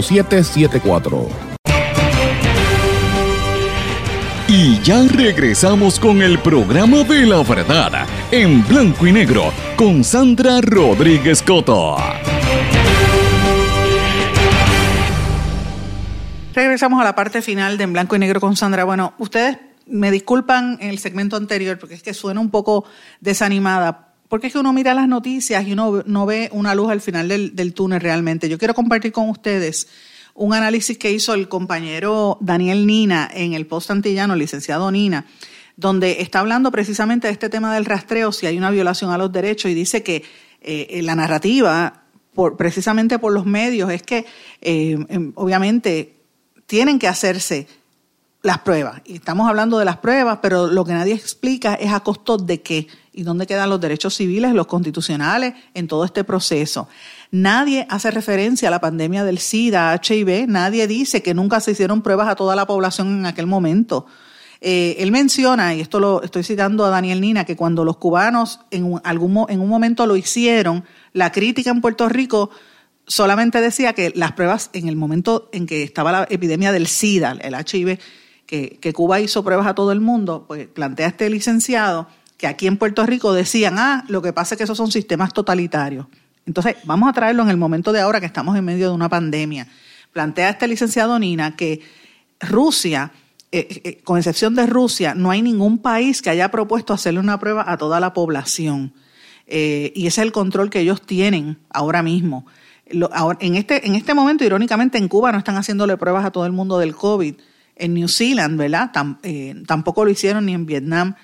5774. Y ya regresamos con el programa de la verdad, en blanco y negro, con Sandra Rodríguez Coto. Regresamos a la parte final de En Blanco y Negro con Sandra. Bueno, ustedes me disculpan en el segmento anterior porque es que suena un poco desanimada porque es que uno mira las noticias y uno no ve una luz al final del, túnel realmente. Yo quiero compartir con ustedes un análisis que hizo el compañero Daniel Nina en el post antillano, licenciado Nina, donde está hablando precisamente de este tema del rastreo, si hay una violación a los derechos, y dice que eh, la narrativa, precisamente por los medios, es que eh, em, obviamente tienen que hacerse las pruebas. Y estamos hablando de las pruebas, pero lo que nadie explica es a costo de qué y dónde quedan los derechos civiles, los constitucionales en todo este proceso. Nadie hace referencia a la pandemia del SIDA, HIV, nadie dice que nunca se hicieron pruebas a toda la población en aquel momento. Eh, él menciona, y esto lo estoy citando a Daniel Nina, que cuando los cubanos en un, algún, en un momento lo hicieron, la crítica en Puerto Rico solamente decía que las pruebas en el momento en que estaba la epidemia del SIDA, el HIV, que, que Cuba hizo pruebas a todo el mundo, pues plantea este licenciado que aquí en Puerto Rico decían, ah, lo que pasa es que esos son sistemas totalitarios. Entonces, vamos a traerlo en el momento de ahora que estamos en medio de una pandemia. Plantea este licenciado Nina que Rusia, eh, eh, con excepción de Rusia, no hay ningún país que haya propuesto hacerle una prueba a toda la población. Eh, y ese es el control que ellos tienen ahora mismo. en, este, en este momento, irónicamente, en Cuba no están haciéndole pruebas a todo el mundo del COVID. En New Zealand, ¿verdad? Eh, tampoco lo hicieron ni en Vietnam.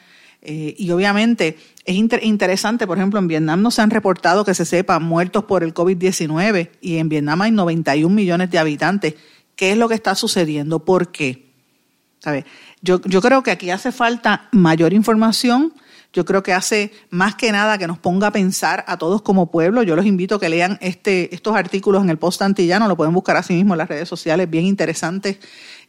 Eh, y obviamente es interesante, por ejemplo, en Vietnam no se han reportado que se sepa muertos por el COVID-19 y en Vietnam hay 91 millones de habitantes. ¿Qué es lo que está sucediendo? ¿Por qué? ¿Sabe? Yo, yo creo que aquí hace falta mayor información yo creo que hace más que nada que nos ponga a pensar a todos como pueblo. Yo los invito a que lean este, estos artículos en el Post Antillano, lo pueden buscar así mismo en las redes sociales, bien interesantes.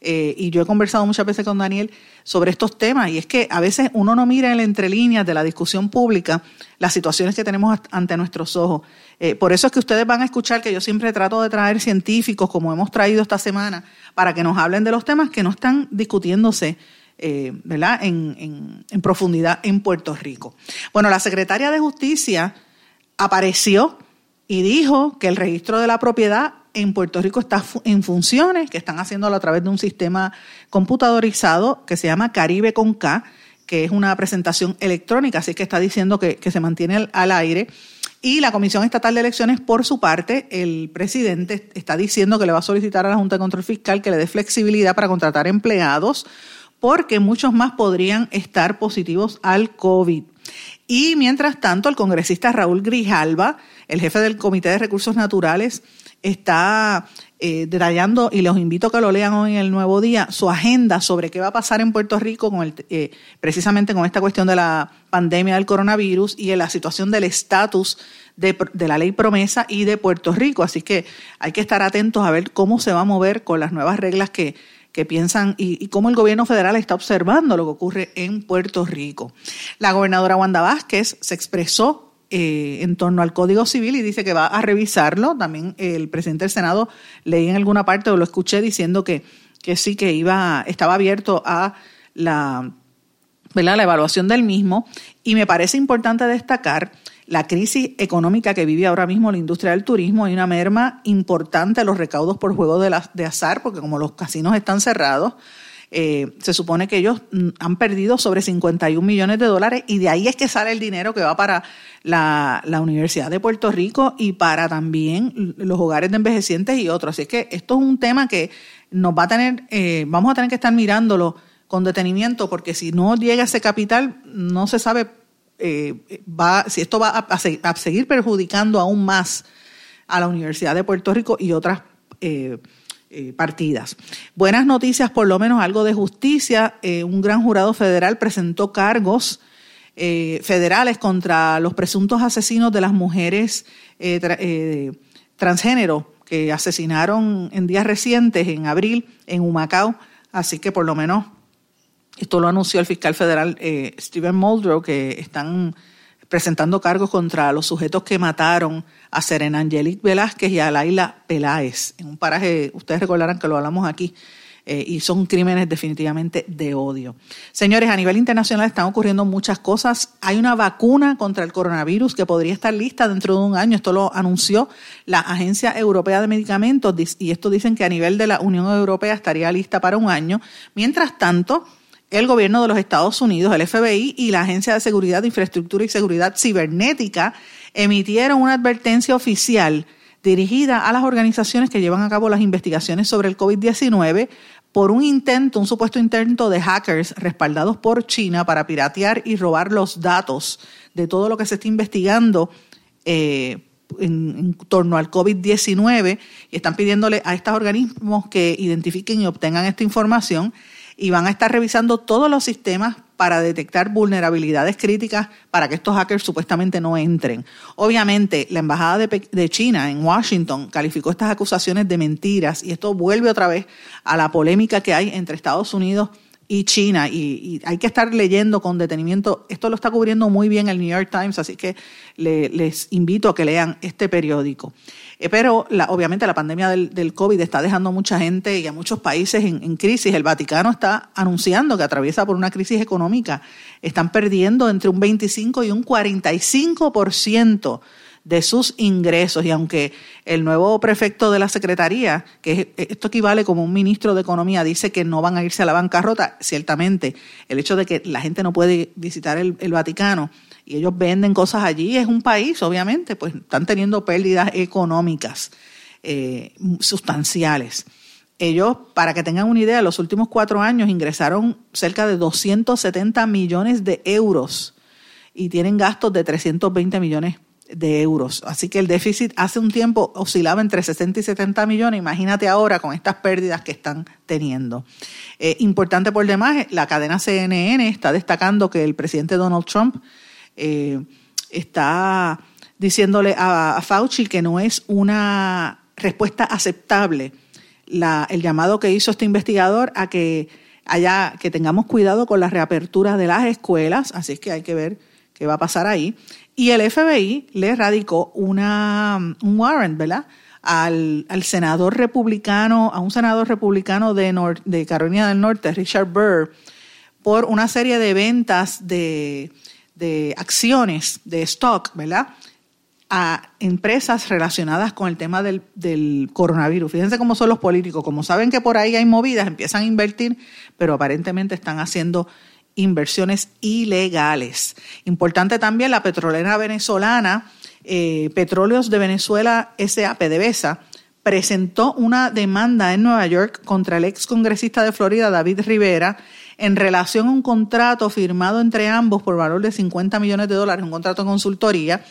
Eh, y yo he conversado muchas veces con Daniel sobre estos temas, y es que a veces uno no mira en la entrelíneas de la discusión pública las situaciones que tenemos ante nuestros ojos. Eh, por eso es que ustedes van a escuchar que yo siempre trato de traer científicos, como hemos traído esta semana, para que nos hablen de los temas que no están discutiéndose eh, ¿verdad? En, profundidad en Puerto Rico. Bueno, la secretaria de Justicia apareció y dijo que el registro de la propiedad en Puerto Rico está en funciones, que están haciéndolo a través de un sistema computadorizado que se llama Caribe con K, que es una presentación electrónica, así que está diciendo que, que se mantiene al aire. Y la Comisión Estatal de Elecciones, por su parte, el presidente está diciendo que le va a solicitar a la Junta de Control Fiscal que le dé flexibilidad para contratar empleados porque muchos más podrían estar positivos al COVID. Y mientras tanto, el congresista Raúl Grijalva, el jefe del Comité de Recursos Naturales, está eh, detallando, y los invito a que lo lean hoy en el Nuevo Día, su agenda sobre qué va a pasar en Puerto Rico con el, eh, precisamente con esta cuestión de la pandemia del coronavirus y en la situación del estatus de, la ley promesa y de Puerto Rico. Así que hay que estar atentos a ver cómo se va a mover con las nuevas reglas que que piensan y, cómo el gobierno federal está observando lo que ocurre en Puerto Rico. La gobernadora Wanda Vázquez se expresó eh, en torno al Código Civil y dice que va a revisarlo. También el presidente del Senado leí en alguna parte o lo escuché diciendo que, que sí, que iba, estaba abierto a la, la evaluación del mismo. Y me parece importante destacar la crisis económica que vive ahora mismo la industria del turismo, hay una merma importante a los recaudos por juego de, de azar, porque como los casinos están cerrados, eh, se supone que ellos mm, han perdido sobre 51 millones de dólares y de ahí es que sale el dinero que va para la, Universidad de Puerto Rico y para también los hogares de envejecientes y otros. Así que esto es un tema que nos va a tener, eh, vamos a tener que estar mirándolo con detenimiento porque si no llega ese capital no se sabe eh, va, si esto va a, seguir perjudicando aún más a la Universidad de Puerto Rico y otras eh, eh, partidas. Buenas noticias, por lo menos algo de justicia. un gran jurado federal presentó cargos federales contra los presuntos asesinos de las mujeres transgénero que asesinaron en días recientes, en abril, en Humacao. Así que por lo menos esto lo anunció el fiscal federal eh, Stephen Muldrow, que están presentando cargos contra los sujetos que mataron a Serena Angelique Velázquez y a Laila Peláez, en un paraje, ustedes recordarán que lo hablamos aquí, eh, y son crímenes definitivamente de odio. Señores, a nivel internacional están ocurriendo muchas cosas. Hay una vacuna contra el coronavirus que podría estar lista dentro de un año. Esto lo anunció la Agencia Europea de Medicamentos y esto dicen que a nivel de la Unión Europea estaría lista para un año. Mientras tanto, el gobierno de los Estados Unidos, el FBI y la Agencia de Seguridad de Infraestructura y Seguridad Cibernética emitieron una advertencia oficial dirigida a las organizaciones que llevan a cabo las investigaciones sobre el COVID-19 por un intento, un supuesto intento de hackers respaldados por China para piratear y robar los datos de todo lo que se está investigando eh, en, en, torno al COVID-19 y están pidiéndole a estos organismos que identifiquen y obtengan esta información y van a estar revisando todos los sistemas para detectar vulnerabilidades críticas para que estos hackers supuestamente no entren. Obviamente, la Embajada de, China en Washington calificó estas acusaciones de mentiras y esto vuelve otra vez a la polémica que hay entre Estados Unidos y China y, hay que estar leyendo con detenimiento. Esto lo está cubriendo muy bien el New York Times, así que les invito a que lean este periódico. Eh, pero la, obviamente la pandemia del, COVID está dejando a mucha gente y a muchos países en, crisis. El Vaticano está anunciando que atraviesa por una crisis económica. Están perdiendo entre un 25 y un 45% de sus ingresos. Y aunque el nuevo prefecto de la Secretaría, que esto equivale como un ministro de Economía, dice que no van a irse a la bancarrota, ciertamente el hecho de que la gente no puede visitar el Vaticano y ellos venden cosas allí. Es un país, obviamente, pues están teniendo pérdidas económicas eh, sustanciales. Ellos, para que tengan una idea, los últimos cuatro años ingresaron cerca de 270 millones de euros y tienen gastos de 320 millones de euros. Así que el déficit hace un tiempo oscilaba entre 60 y 70 millones. Imagínate ahora con estas pérdidas que están teniendo. Eh, importante por demás, la cadena CNN está destacando que el presidente Donald Trump eh, está diciéndole a, Fauci que no es una respuesta aceptable el llamado que hizo este investigador a que haya, que tengamos cuidado con la reapertura de las escuelas, así es que hay que ver qué va a pasar ahí. Y el FBI le radicó una, un warrant, ¿verdad? Al, senador republicano, a un senador republicano de, de Carolina del Norte, Richard Burr, por una serie de ventas de, de acciones, de stock, ¿verdad? a empresas relacionadas con el tema del, coronavirus. Fíjense cómo son los políticos, como saben que por ahí hay movidas, empiezan a invertir, pero aparentemente están haciendo inversiones ilegales. Importante también la petrolera venezolana, eh, Petróleos de Venezuela SA, PDVSA, presentó una demanda en Nueva York contra el ex congresista de Florida, David Rivera, en relación a un contrato firmado entre ambos por valor de 50 millones de dólares, un contrato de consultoría,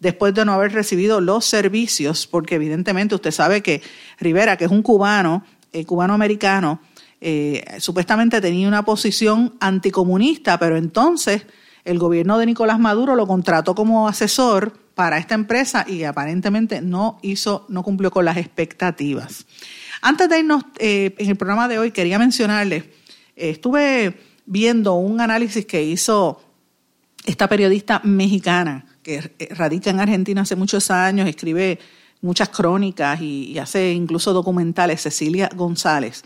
después de no haber recibido los servicios, porque evidentemente usted sabe que Rivera, que es un cubano, eh, cubano-americano, eh, supuestamente tenía una posición anticomunista, pero entonces el gobierno de Nicolás Maduro lo contrató como asesor para esta empresa y aparentemente no hizo, no cumplió con las expectativas. Antes de irnos eh, en el programa de hoy, quería mencionarles, estuve viendo un análisis que hizo esta periodista mexicana, que radica en Argentina hace muchos años, escribe muchas crónicas y, hace incluso documentales, Cecilia González.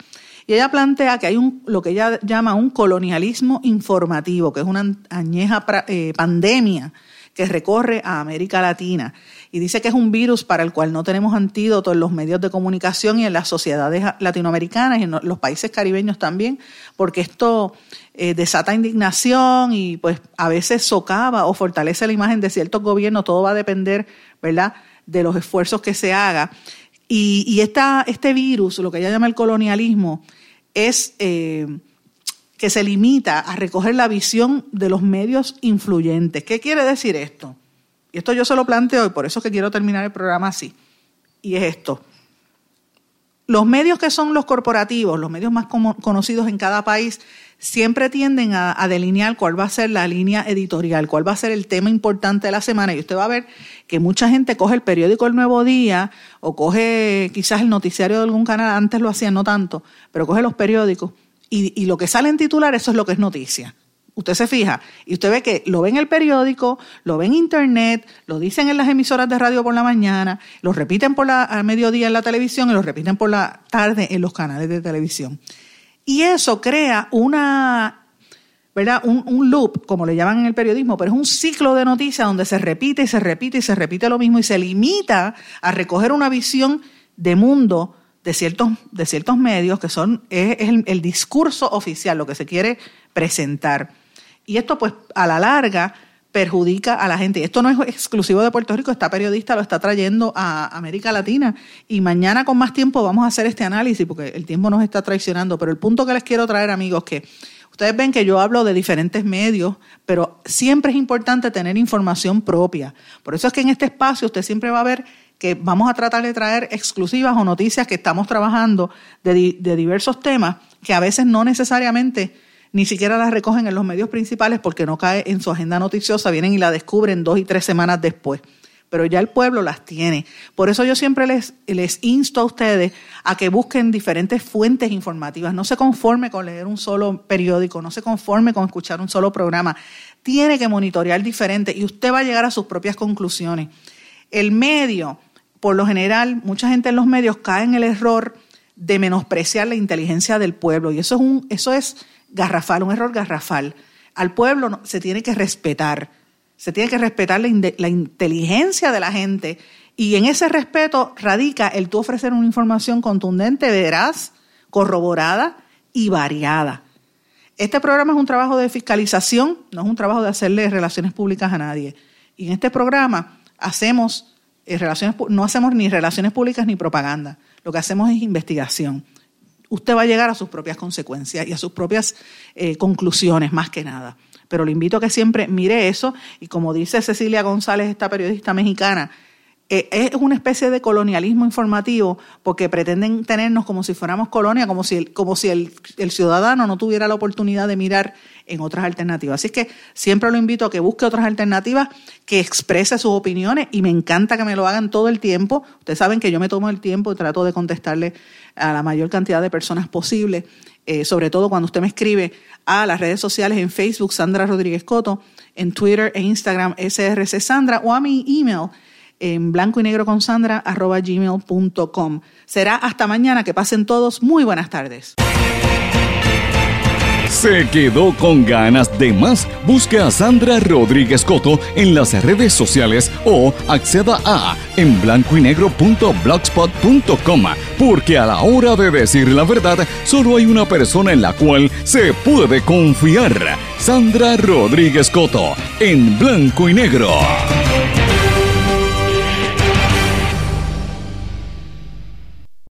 Y ella plantea que hay un, lo que ella llama un colonialismo informativo, que es una añeja eh, pandemia que recorre a América Latina. Y dice que es un virus para el cual no tenemos antídoto en los medios de comunicación y en las sociedades latinoamericanas y en los países caribeños también, porque esto eh, desata indignación y pues a veces socava o fortalece la imagen de ciertos gobiernos, todo va a depender, ¿verdad?, de los esfuerzos que se haga. Y, este virus, lo que ella llama el colonialismo, es eh, que se limita a recoger la visión de los medios influyentes. ¿Qué quiere decir esto? Y esto yo se lo planteo y por eso es que quiero terminar el programa así. Y es esto. Los medios que son los corporativos, los medios más conocidos en cada país, siempre tienden a, delinear cuál va a ser la línea editorial, cuál va a ser el tema importante de la semana. Y usted va a ver que mucha gente coge el periódico El Nuevo Día o coge quizás el noticiario de algún canal, antes lo hacían, no tanto, pero coge los periódicos y, y lo que sale en titular, eso es lo que es noticia. Usted se fija y usted ve que lo ve en el periódico, lo ve en internet, lo dicen en las emisoras de radio por la mañana, lo repiten por la mediodía en la televisión y lo repiten por la tarde en los canales de televisión. Y eso crea una, ¿verdad? Un, loop, como le llaman en el periodismo, pero es un ciclo de noticias donde se repite y se repite y se repite lo mismo y se limita a recoger una visión de mundo de ciertos, de ciertos medios que son es, el, discurso oficial, lo que se quiere presentar. Y esto, pues, a la larga perjudica a la gente. Esto no es exclusivo de Puerto Rico, esta periodista lo está trayendo a América Latina y mañana con más tiempo vamos a hacer este análisis porque el tiempo nos está traicionando. Pero el punto que les quiero traer, amigos, que ustedes ven que yo hablo de diferentes medios, pero siempre es importante tener información propia. Por eso es que en este espacio usted siempre va a ver que vamos a tratar de traer exclusivas o noticias que estamos trabajando de, de diversos temas que a veces no necesariamente ni siquiera la recogen en los medios principales porque no cae en su agenda noticiosa, vienen y la descubren dos y tres semanas después. Pero ya el pueblo las tiene. Por eso yo siempre les, les insto a ustedes a que busquen diferentes fuentes informativas. No se conforme con leer un solo periódico, no se conforme con escuchar un solo programa. Tiene que monitorear diferente y usted va a llegar a sus propias conclusiones. El medio, por lo general, mucha gente en los medios cae en el error de menospreciar la inteligencia del pueblo. Y eso es un, eso es garrafal, un error garrafal. Al pueblo se tiene que respetar, se tiene que respetar la, la, inteligencia de la gente y en ese respeto radica el tú ofrecer una información contundente, veraz, corroborada y variada. Este programa es un trabajo de fiscalización, no es un trabajo de hacerle relaciones públicas a nadie. Y en este programa hacemos eh, relaciones, no hacemos ni relaciones públicas ni propaganda. Lo que hacemos es investigación. Usted va a llegar a sus propias consecuencias y a sus propias eh, conclusiones, más que nada. Pero le invito a que siempre mire eso y como dice Cecilia González, esta periodista mexicana, eh, es una especie de colonialismo informativo porque pretenden tenernos como si fuéramos colonia, como si, el, ciudadano no tuviera la oportunidad de mirar en otras alternativas. Así que siempre lo invito a que busque otras alternativas, que exprese sus opiniones y me encanta que me lo hagan todo el tiempo. Ustedes saben que yo me tomo el tiempo y trato de contestarle a la mayor cantidad de personas posible, eh, sobre todo cuando usted me escribe a las redes sociales en Facebook, Sandra Rodríguez Coto, en Twitter e Instagram, SRC Sandra, o a mi email en blanco y negro con Sandra arroba gmail.com. Será hasta mañana. Que pasen todos. Muy buenas tardes. ¿Se quedó con ganas de más? Busque a Sandra Rodríguez Coto en las redes sociales o acceda a en blanco y negro.blogspot.com porque a la hora de decir la verdad solo hay una persona en la cual se puede confiar. Sandra Rodríguez Coto en blanco y negro.